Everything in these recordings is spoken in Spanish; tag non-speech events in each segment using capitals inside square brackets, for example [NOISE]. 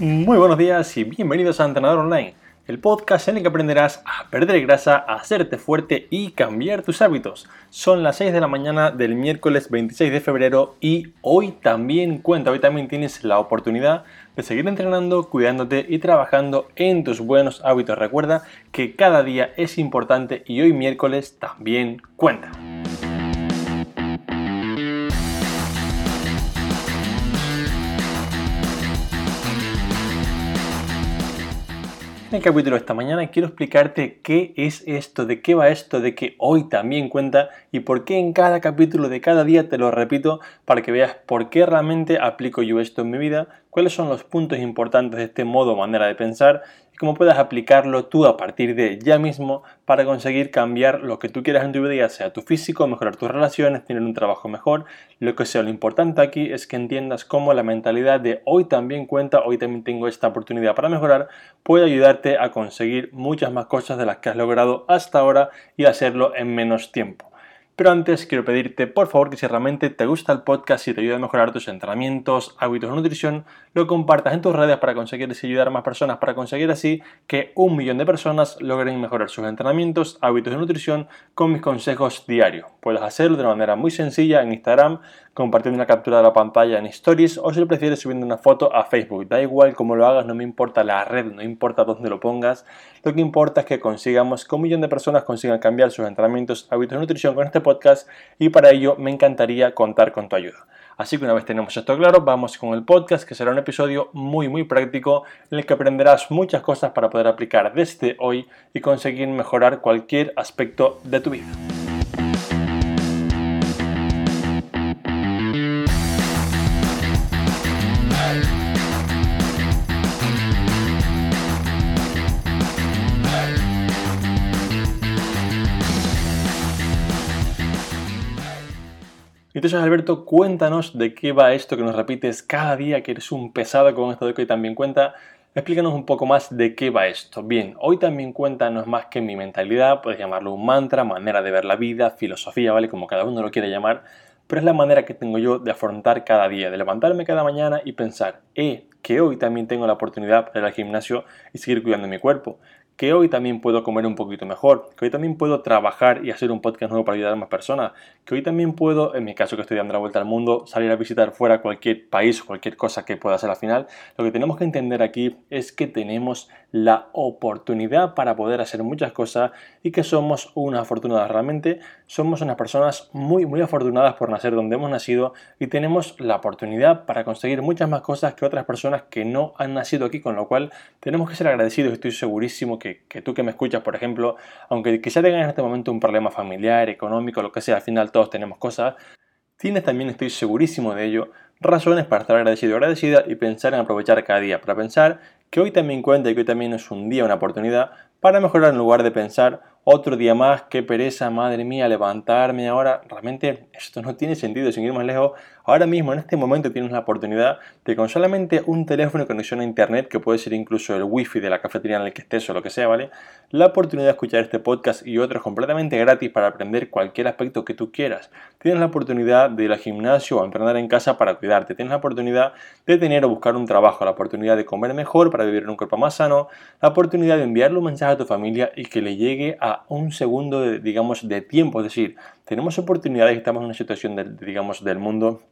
Muy buenos días y bienvenidos a Entrenador Online, el podcast en el que aprenderás a perder grasa, a hacerte fuerte y cambiar tus hábitos. Son las 6 de la mañana del miércoles 26 de febrero y hoy también cuenta, hoy también tienes la oportunidad de seguir entrenando, cuidándote y trabajando en tus buenos hábitos. Recuerda que cada día es importante y hoy miércoles también cuenta. El capítulo de esta mañana quiero explicarte qué es esto, de qué va esto, de que hoy también cuenta y por qué en cada capítulo de cada día te lo repito para que veas por qué realmente aplico yo esto en mi vida, cuáles son los puntos importantes de este modo o manera de pensar y cómo puedes aplicarlo tú a partir de ya mismo para conseguir cambiar lo que tú quieras en tu vida, sea tu físico, mejorar tus relaciones, tener un trabajo mejor, lo que sea. Lo importante aquí es que entiendas cómo la mentalidad de hoy también cuenta, hoy también tengo esta oportunidad para mejorar, puede ayudarte a conseguir muchas más cosas de las que has logrado hasta ahora y hacerlo en menos tiempo. Pero antes quiero pedirte por favor que si realmente te gusta el podcast y te ayuda a mejorar tus entrenamientos, hábitos de nutrición, lo compartas en tus redes para conseguir así ayudar a más personas, para conseguir así que un millón de personas logren mejorar sus entrenamientos, hábitos de nutrición con mis consejos diarios. Puedes hacerlo de una manera muy sencilla en Instagram, compartiendo una captura de la pantalla en Stories o si lo prefieres subiendo una foto a Facebook. Da igual cómo lo hagas, no me importa la red, no importa dónde lo pongas. Lo que importa es que consigamos que un millón de personas consigan cambiar sus entrenamientos, hábitos de nutrición con este podcast y para ello me encantaría contar con tu ayuda. Así que una vez tenemos esto claro, vamos con el podcast que será un episodio muy muy práctico en el que aprenderás muchas cosas para poder aplicar desde hoy y conseguir mejorar cualquier aspecto de tu vida. Entonces, Alberto, cuéntanos de qué va esto que nos repites cada día, que eres un pesado con esto de que también cuenta. Explícanos un poco más de qué va esto. Bien, hoy también cuenta no es más que mi mentalidad, puedes llamarlo un mantra, manera de ver la vida, filosofía, ¿vale? Como cada uno lo quiera llamar, pero es la manera que tengo yo de afrontar cada día, de levantarme cada mañana y pensar, eh, que hoy también tengo la oportunidad de ir al gimnasio y seguir cuidando mi cuerpo, que hoy también puedo comer un poquito mejor, que hoy también puedo trabajar y hacer un podcast nuevo para ayudar a más personas, que hoy también puedo, en mi caso que estoy dando la vuelta al mundo, salir a visitar fuera cualquier país o cualquier cosa que pueda hacer al final. Lo que tenemos que entender aquí es que tenemos la oportunidad para poder hacer muchas cosas y que somos unas afortunadas. Realmente somos unas personas muy, muy afortunadas por nacer donde hemos nacido y tenemos la oportunidad para conseguir muchas más cosas que otras personas que no han nacido aquí, con lo cual tenemos que ser agradecidos. Estoy segurísimo que, que tú que me escuchas, por ejemplo, aunque quizá tengas en este momento un problema familiar, económico, lo que sea, al final todos tenemos cosas, tienes también, estoy segurísimo de ello, razones para estar agradecido agradecida y pensar en aprovechar cada día, para pensar que hoy también cuenta y que hoy también es un día, una oportunidad para mejorar en lugar de pensar otro día más, qué pereza, madre mía, levantarme ahora. Realmente esto no tiene sentido, sin ir más lejos. Ahora mismo, en este momento, tienes la oportunidad de con solamente un teléfono y conexión a internet, que puede ser incluso el wifi de la cafetería en el que estés o lo que sea, ¿vale? La oportunidad de escuchar este podcast y otros completamente gratis para aprender cualquier aspecto que tú quieras. Tienes la oportunidad de ir al gimnasio o entrenar en casa para cuidarte. Tienes la oportunidad de tener o buscar un trabajo, la oportunidad de comer mejor para vivir en un cuerpo más sano, la oportunidad de enviarle un mensaje a tu familia y que le llegue a un segundo, de, digamos, de tiempo. Es decir, tenemos oportunidades estamos en una situación, digamos, del mundo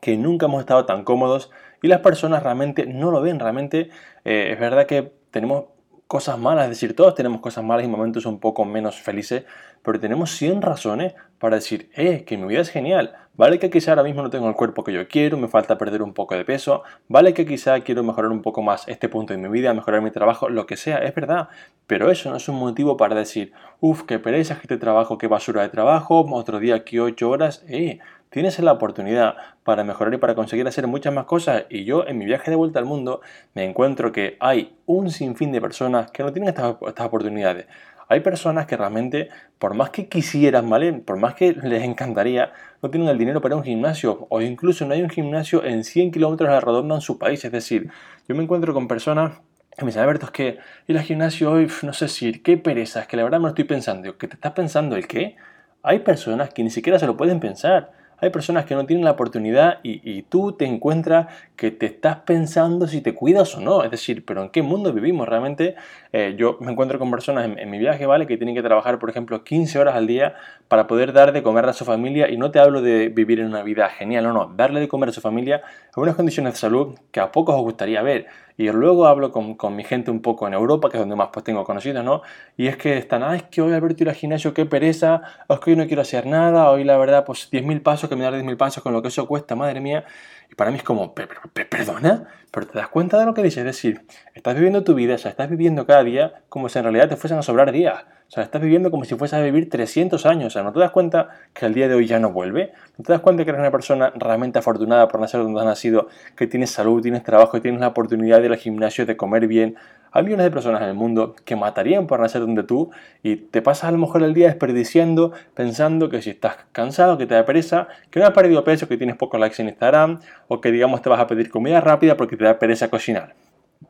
que nunca hemos estado tan cómodos y las personas realmente no lo ven. Realmente eh, es verdad que tenemos cosas malas, es decir, todos tenemos cosas malas y momentos un poco menos felices, pero tenemos 100 razones para decir, eh, que mi vida es genial, vale que quizá ahora mismo no tengo el cuerpo que yo quiero, me falta perder un poco de peso, vale que quizá quiero mejorar un poco más este punto de mi vida, mejorar mi trabajo, lo que sea, es verdad, pero eso no es un motivo para decir, uff, qué pereza, que este trabajo, qué basura de trabajo, otro día aquí 8 horas, eh, tienes la oportunidad para mejorar y para conseguir hacer muchas más cosas. Y yo en mi viaje de vuelta al mundo me encuentro que hay un sinfín de personas que no tienen estas, oportunidades. Hay personas que realmente, por más que quisieran, ¿vale? Por más que les encantaría, no tienen el dinero para un gimnasio o incluso no hay un gimnasio en 100 kilómetros a la redonda en su país. Es decir, yo me encuentro con personas que me dicen, Alberto, es que ir al gimnasio hoy, no sé si, qué pereza, es que la verdad me lo estoy pensando. ¿Qué te estás pensando el qué? Hay personas que ni siquiera se lo pueden pensar. Hay personas que no tienen la oportunidad y, tú te encuentras que te estás pensando si te cuidas o no. Es decir, pero ¿en qué mundo vivimos realmente? Eh, yo me encuentro con personas en, mi viaje, ¿vale? Que tienen que trabajar, por ejemplo, 15 horas al día para poder dar de comer a su familia y no te hablo de vivir en una vida genial, no, no, darle de comer a su familia en unas condiciones de salud que a pocos os gustaría ver. Y luego hablo con, con, mi gente un poco en Europa, que es donde más pues tengo conocidos, ¿no? Y es que están, ah, es que hoy Alberto ir al gimnasio, qué pereza, es que hoy no quiero hacer nada, hoy la verdad, pues 10.000 pasos, que me dar 10.000 pasos con lo que eso cuesta, madre mía. Y para mí es como, perdona, pero te das cuenta de lo que dices, es decir, estás viviendo tu vida, o sea, estás viviendo cada día como si en realidad te fuesen a sobrar días. O sea, estás viviendo como si fuese a vivir 300 años. O sea, ¿no te das cuenta que el día de hoy ya no vuelve? ¿No te das cuenta que eres una persona realmente afortunada por nacer donde has nacido, que tienes salud, tienes trabajo y tienes la oportunidad de ir al gimnasio, de comer bien? Hay millones de personas en el mundo que matarían por nacer donde tú y te pasas a lo mejor el día desperdiciando, pensando que si estás cansado, que te da pereza, que no has perdido peso, que tienes pocos likes en Instagram o que digamos te vas a pedir comida rápida porque te da pereza cocinar.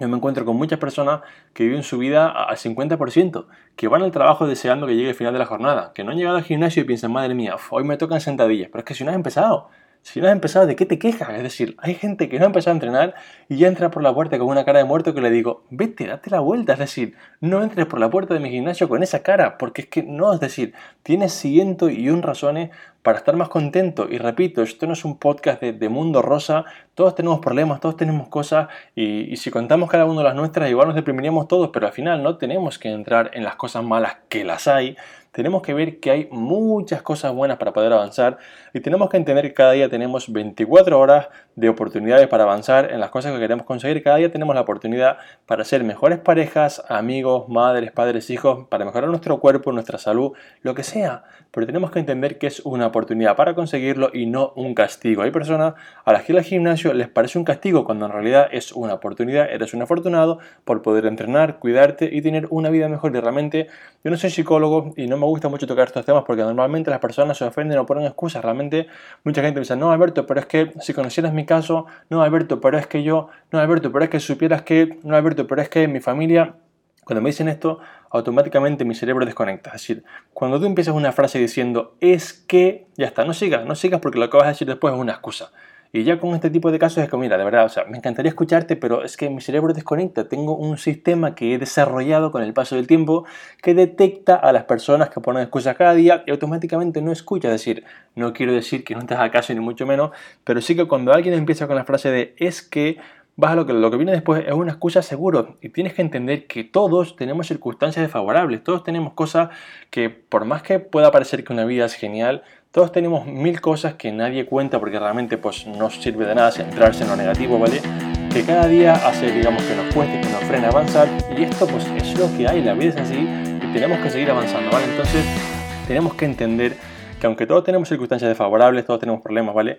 Yo me encuentro con muchas personas que viven su vida al 50%, que van al trabajo deseando que llegue el final de la jornada, que no han llegado al gimnasio y piensan, madre mía, hoy me tocan sentadillas, pero es que si no has empezado, si no has empezado, ¿de qué te quejas? Es decir, hay gente que no ha empezado a entrenar y ya entra por la puerta con una cara de muerto que le digo, vete, date la vuelta. Es decir, no entres por la puerta de mi gimnasio con esa cara, porque es que no, es decir, tienes ciento y un razones para estar más contento. Y repito, esto no es un podcast de, mundo rosa, todos tenemos problemas, todos tenemos cosas y, y, si contamos cada uno las nuestras, igual nos deprimiríamos todos, pero al final no tenemos que entrar en las cosas malas que las hay, tenemos que ver que hay muchas cosas buenas para poder avanzar y tenemos que entender que cada día tenemos 24 horas de oportunidades para avanzar en las cosas que queremos conseguir. Cada día tenemos la oportunidad para ser mejores parejas, amigos, madres, padres, hijos, para mejorar nuestro cuerpo, nuestra salud, lo que sea. Pero tenemos que entender que es una oportunidad para conseguirlo y no un castigo. Hay personas a las que al gimnasio les parece un castigo cuando en realidad es una oportunidad. Eres un afortunado por poder entrenar, cuidarte y tener una vida mejor. Y realmente yo no soy psicólogo y no me gusta mucho tocar estos temas porque normalmente las personas se ofenden o ponen excusas. Realmente mucha gente dice, no Alberto, pero es que si conocieras mi caso, no Alberto, pero es que yo, no Alberto, pero es que supieras que, no Alberto, pero es que mi familia... Cuando me dicen esto, automáticamente mi cerebro desconecta. Es decir, cuando tú empiezas una frase diciendo es que, ya está, no sigas, no sigas porque lo que vas a decir después es una excusa. Y ya con este tipo de casos es que, mira, de verdad, o sea, me encantaría escucharte, pero es que mi cerebro desconecta. Tengo un sistema que he desarrollado con el paso del tiempo que detecta a las personas que ponen excusas cada día y automáticamente no escucha. Es decir, no quiero decir que no te haga caso ni mucho menos, pero sí que cuando alguien empieza con la frase de es que vas a lo que, lo que viene después es una excusa seguro y tienes que entender que todos tenemos circunstancias desfavorables, todos tenemos cosas que por más que pueda parecer que una vida es genial, todos tenemos mil cosas que nadie cuenta porque realmente pues no sirve de nada centrarse en lo negativo, ¿vale? Que cada día hace, digamos, que nos cueste, que nos frene avanzar y esto pues es lo que hay, la vida es así y tenemos que seguir avanzando, ¿vale? Entonces tenemos que entender que aunque todos tenemos circunstancias desfavorables, todos tenemos problemas, ¿vale?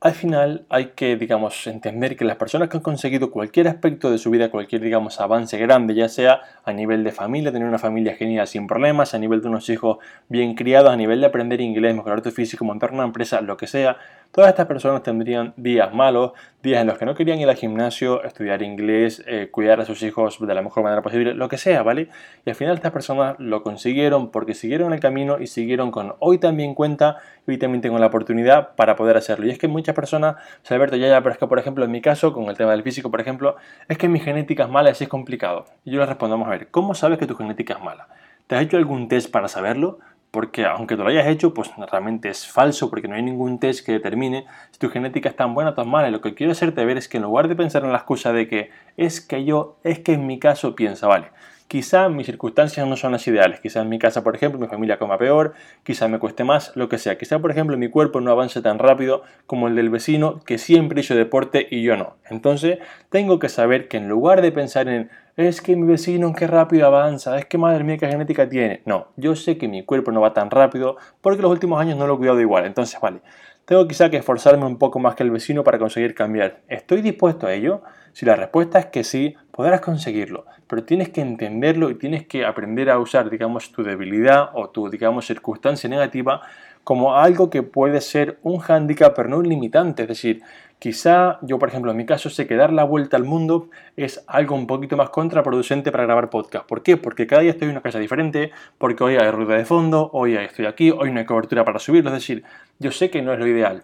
Al final hay que, digamos, entender que las personas que han conseguido cualquier aspecto de su vida, cualquier, digamos, avance grande, ya sea a nivel de familia, tener una familia genial sin problemas, a nivel de unos hijos bien criados, a nivel de aprender inglés, mejorar tu físico, montar una empresa, lo que sea, todas estas personas tendrían días malos, días en los que no querían ir al gimnasio, estudiar inglés, eh, cuidar a sus hijos de la mejor manera posible, lo que sea, ¿vale? Y al final estas personas lo consiguieron porque siguieron el camino y siguieron con hoy también cuenta y hoy también tengo la oportunidad para poder hacerlo. Y es que muchas personas, o sea, Alberto, ya, ya, pero es que por ejemplo en mi caso, con el tema del físico, por ejemplo, es que mi genética es mala y así es complicado. Y yo les respondo, vamos a ver, ¿cómo sabes que tu genética es mala? ¿Te has hecho algún test para saberlo? Porque aunque tú lo hayas hecho, pues realmente es falso, porque no hay ningún test que determine si tu genética es tan buena o tan mala. Lo que quiero hacerte ver es que en lugar de pensar en la excusa de que es que yo, es que en mi caso piensa, vale, quizá mis circunstancias no son las ideales, quizá en mi casa, por ejemplo, mi familia coma peor, quizá me cueste más, lo que sea, quizá, por ejemplo, mi cuerpo no avance tan rápido como el del vecino que siempre hizo deporte y yo no. Entonces, tengo que saber que en lugar de pensar en es que mi vecino qué rápido avanza, es que madre mía qué genética tiene. No, yo sé que mi cuerpo no va tan rápido porque los últimos años no lo he cuidado igual. Entonces, vale, tengo quizá que esforzarme un poco más que el vecino para conseguir cambiar. ¿Estoy dispuesto a ello? Si la respuesta es que sí, podrás conseguirlo, pero tienes que entenderlo y tienes que aprender a usar, digamos, tu debilidad o tu, digamos, circunstancia negativa como algo que puede ser un hándicap, pero no un limitante. Es decir, quizá yo, por ejemplo, en mi caso, sé que dar la vuelta al mundo es algo un poquito más contraproducente para grabar podcast. ¿Por qué? Porque cada día estoy en una casa diferente, porque hoy hay ruido de fondo, hoy estoy aquí, hoy no hay cobertura para subirlo. Es decir, yo sé que no es lo ideal,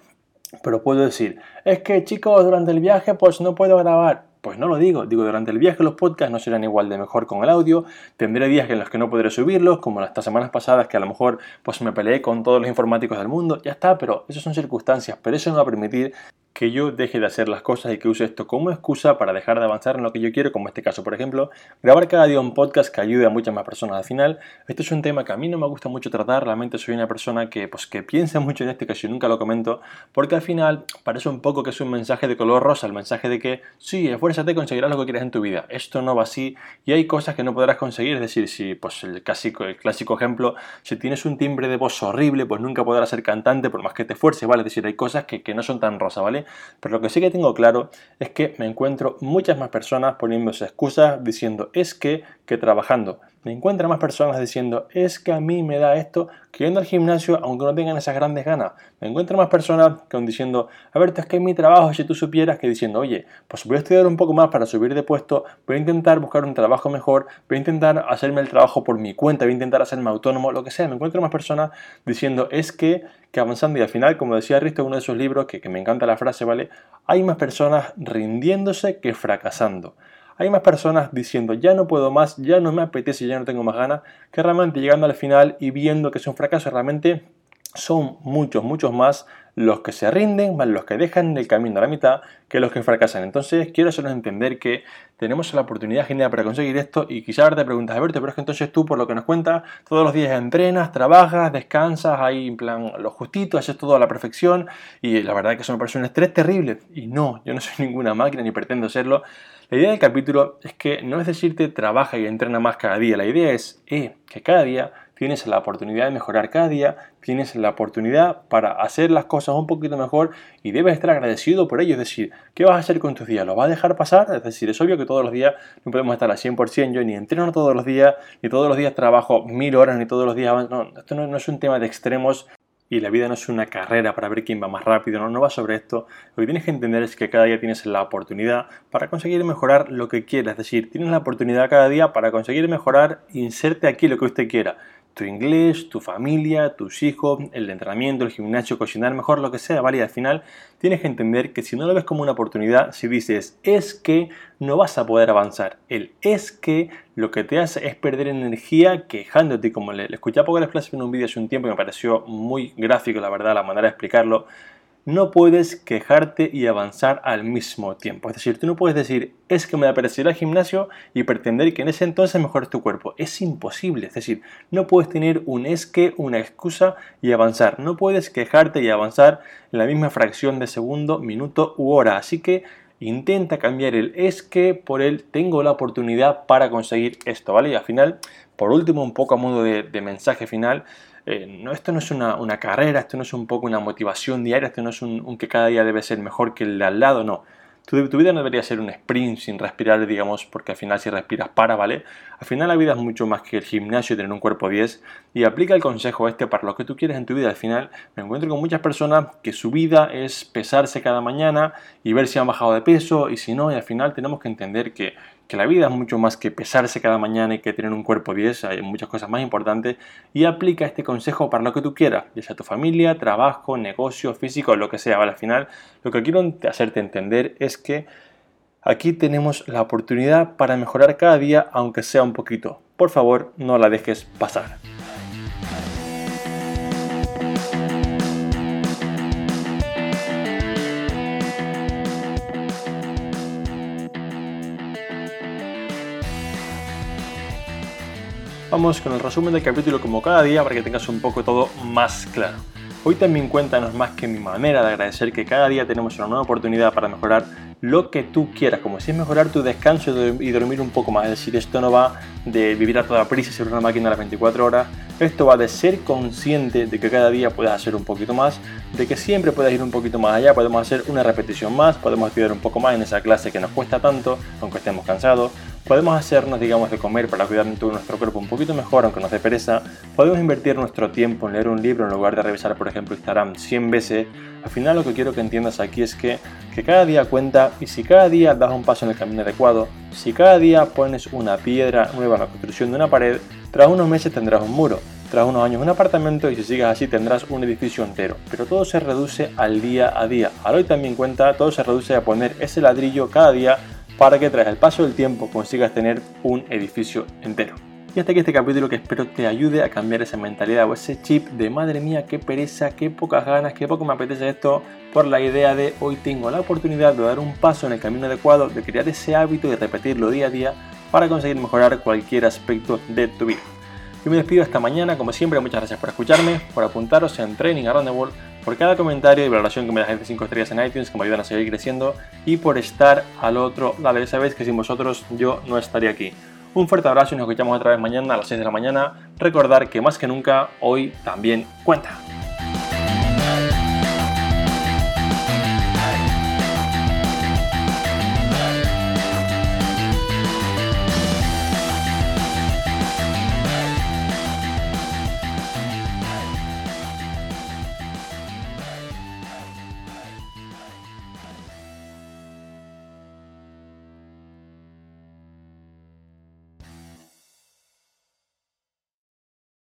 pero puedo decir, es que chicos, durante el viaje pues no puedo grabar. Pues no lo digo, digo, durante el viaje los podcasts no serán igual de mejor con el audio, tendré días en los que no podré subirlos, como las semanas pasadas que a lo mejor pues me peleé con todos los informáticos del mundo, ya está, pero eso son circunstancias, pero eso no va a permitir que yo deje de hacer las cosas y que use esto como excusa para dejar de avanzar en lo que yo quiero, como este caso, por ejemplo, grabar cada día un podcast que ayude a muchas más personas. Al final, este es un tema que a mí no me gusta mucho tratar, realmente soy una persona que, pues, que piensa mucho en este caso y nunca lo comento, porque al final parece un poco que es un mensaje de color rosa, el mensaje de que sí, esfuérzate, conseguirás lo que quieres en tu vida. Esto no va así y hay cosas que no podrás conseguir, es decir, si, pues el clásico, clásico ejemplo, si tienes un timbre de voz horrible, pues nunca podrás ser cantante por más que te esfuerces, ¿vale? Es decir, hay cosas que, que no son tan rosa, ¿vale? Pero lo que sí que tengo claro es que me encuentro muchas más personas poniéndose excusas diciendo es que, que trabajando. Me encuentro más personas diciendo es que a mí me da esto que yendo al gimnasio aunque no tengan esas grandes ganas. Me encuentro más personas que diciendo, a ver, es que es mi trabajo, si tú supieras que diciendo, oye, pues voy a estudiar un poco más para subir de puesto, voy a intentar buscar un trabajo mejor, voy a intentar hacerme el trabajo por mi cuenta, voy a intentar hacerme autónomo, lo que sea. Me encuentro más personas diciendo es que, que avanzando y al final, como decía Risto en uno de sus libros, que me encanta la frase, ¿vale? Hay más personas rindiéndose que fracasando hay más personas diciendo ya no puedo más, ya no me apetece, ya no tengo más ganas, que realmente llegando al final y viendo que es un fracaso, realmente son muchos, muchos más los que se rinden, más los que dejan el camino a la mitad, que los que fracasan. Entonces, quiero hacernos entender que tenemos la oportunidad genial para conseguir esto y quizá ahora te preguntas, Alberto, pero es que entonces tú, por lo que nos cuentas, todos los días entrenas, trabajas, descansas, ahí en plan lo justito, haces todo a la perfección y la verdad es que eso me parece un estrés terrible. Y no, yo no soy [LAUGHS] ninguna máquina ni pretendo serlo. La idea del capítulo es que no es decirte trabaja y entrena más cada día, la idea es eh, que cada día tienes la oportunidad de mejorar cada día, tienes la oportunidad para hacer las cosas un poquito mejor y debes estar agradecido por ello. Es decir, ¿qué vas a hacer con tus días? ¿Lo vas a dejar pasar? Es decir, es obvio que todos los días no podemos estar al 100%. Yo ni entreno todos los días, ni todos los días trabajo mil horas, ni todos los días... No, esto no, no es un tema de extremos y la vida no es una carrera para ver quién va más rápido, no, no va sobre esto. Lo que tienes que entender es que cada día tienes la oportunidad para conseguir mejorar lo que quieras, es decir, tienes la oportunidad cada día para conseguir mejorar, inserte aquí lo que usted quiera tu inglés, tu familia, tus hijos, el entrenamiento, el gimnasio, cocinar mejor, lo que sea, ¿vale? Al final tienes que entender que si no lo ves como una oportunidad, si dices es que no vas a poder avanzar, el es que lo que te hace es perder energía quejándote, como le, le escuché a poco las en un vídeo hace un tiempo y me pareció muy gráfico, la verdad, la manera de explicarlo no puedes quejarte y avanzar al mismo tiempo. Es decir, tú no puedes decir, es que me da ir al gimnasio y pretender que en ese entonces mejores tu cuerpo. Es imposible. Es decir, no puedes tener un es que, una excusa y avanzar. No puedes quejarte y avanzar en la misma fracción de segundo, minuto u hora. Así que intenta cambiar el es que por el tengo la oportunidad para conseguir esto, ¿vale? Y al final, por último, un poco a modo de mensaje final, eh, no, esto no es una, carrera, esto no es un poco una motivación diaria, esto no es un, que cada día debe ser mejor que el de al lado, no. Tu, vida no debería ser un sprint sin respirar, digamos, porque al final si respiras para, ¿vale? Al final la vida es mucho más que el gimnasio y tener un cuerpo 10 y aplica el consejo este para lo que tú quieres en tu vida. Al final me encuentro con muchas personas que su vida es pesarse cada mañana y ver si han bajado de peso y si no, y al final tenemos que entender que la vida es mucho más que pesarse cada mañana y que tener un cuerpo 10, hay muchas cosas más importantes y aplica este consejo para lo que tú quieras, ya sea tu familia, trabajo, negocio, físico, lo que sea. Al final, lo que quiero hacerte entender es que aquí tenemos la oportunidad para mejorar cada día, aunque sea un poquito. Por favor, no la dejes pasar. Vamos con el resumen del capítulo como cada día para que tengas un poco todo más claro. Hoy también cuenta no es más que mi manera de agradecer que cada día tenemos una nueva oportunidad para mejorar lo que tú quieras, como si es mejorar tu descanso y dormir un poco más. Es decir, esto no va de vivir a toda prisa y ser una máquina a las 24 horas. Esto va de ser consciente de que cada día puedes hacer un poquito más, de que siempre puedes ir un poquito más allá, podemos hacer una repetición más, podemos estudiar un poco más en esa clase que nos cuesta tanto, aunque estemos cansados Podemos hacernos, digamos, de comer para cuidar nuestro cuerpo un poquito mejor, aunque nos dé pereza. Podemos invertir nuestro tiempo en leer un libro en lugar de revisar, por ejemplo, Instagram 100 veces. Al final lo que quiero que entiendas aquí es que, que cada día cuenta y si cada día das un paso en el camino adecuado, si cada día pones una piedra nueva en la construcción de una pared, tras unos meses tendrás un muro, tras unos años un apartamento y si sigues así tendrás un edificio entero. Pero todo se reduce al día a día. Al hoy también cuenta, todo se reduce a poner ese ladrillo cada día para que tras el paso del tiempo consigas tener un edificio entero. Y hasta aquí este capítulo que espero te ayude a cambiar esa mentalidad o ese chip de madre mía, qué pereza, qué pocas ganas, qué poco me apetece esto, por la idea de hoy tengo la oportunidad de dar un paso en el camino adecuado, de crear ese hábito y repetirlo día a día para conseguir mejorar cualquier aspecto de tu vida. Yo me despido hasta mañana, como siempre, muchas gracias por escucharme, por apuntaros en Training Around the World por cada comentario y valoración que me dejáis de 5 estrellas en iTunes que me ayudan a seguir creciendo y por estar al otro lado. Ya sabéis que sin vosotros yo no estaría aquí. Un fuerte abrazo y nos escuchamos otra vez mañana a las 6 de la mañana. Recordar que más que nunca hoy también cuenta.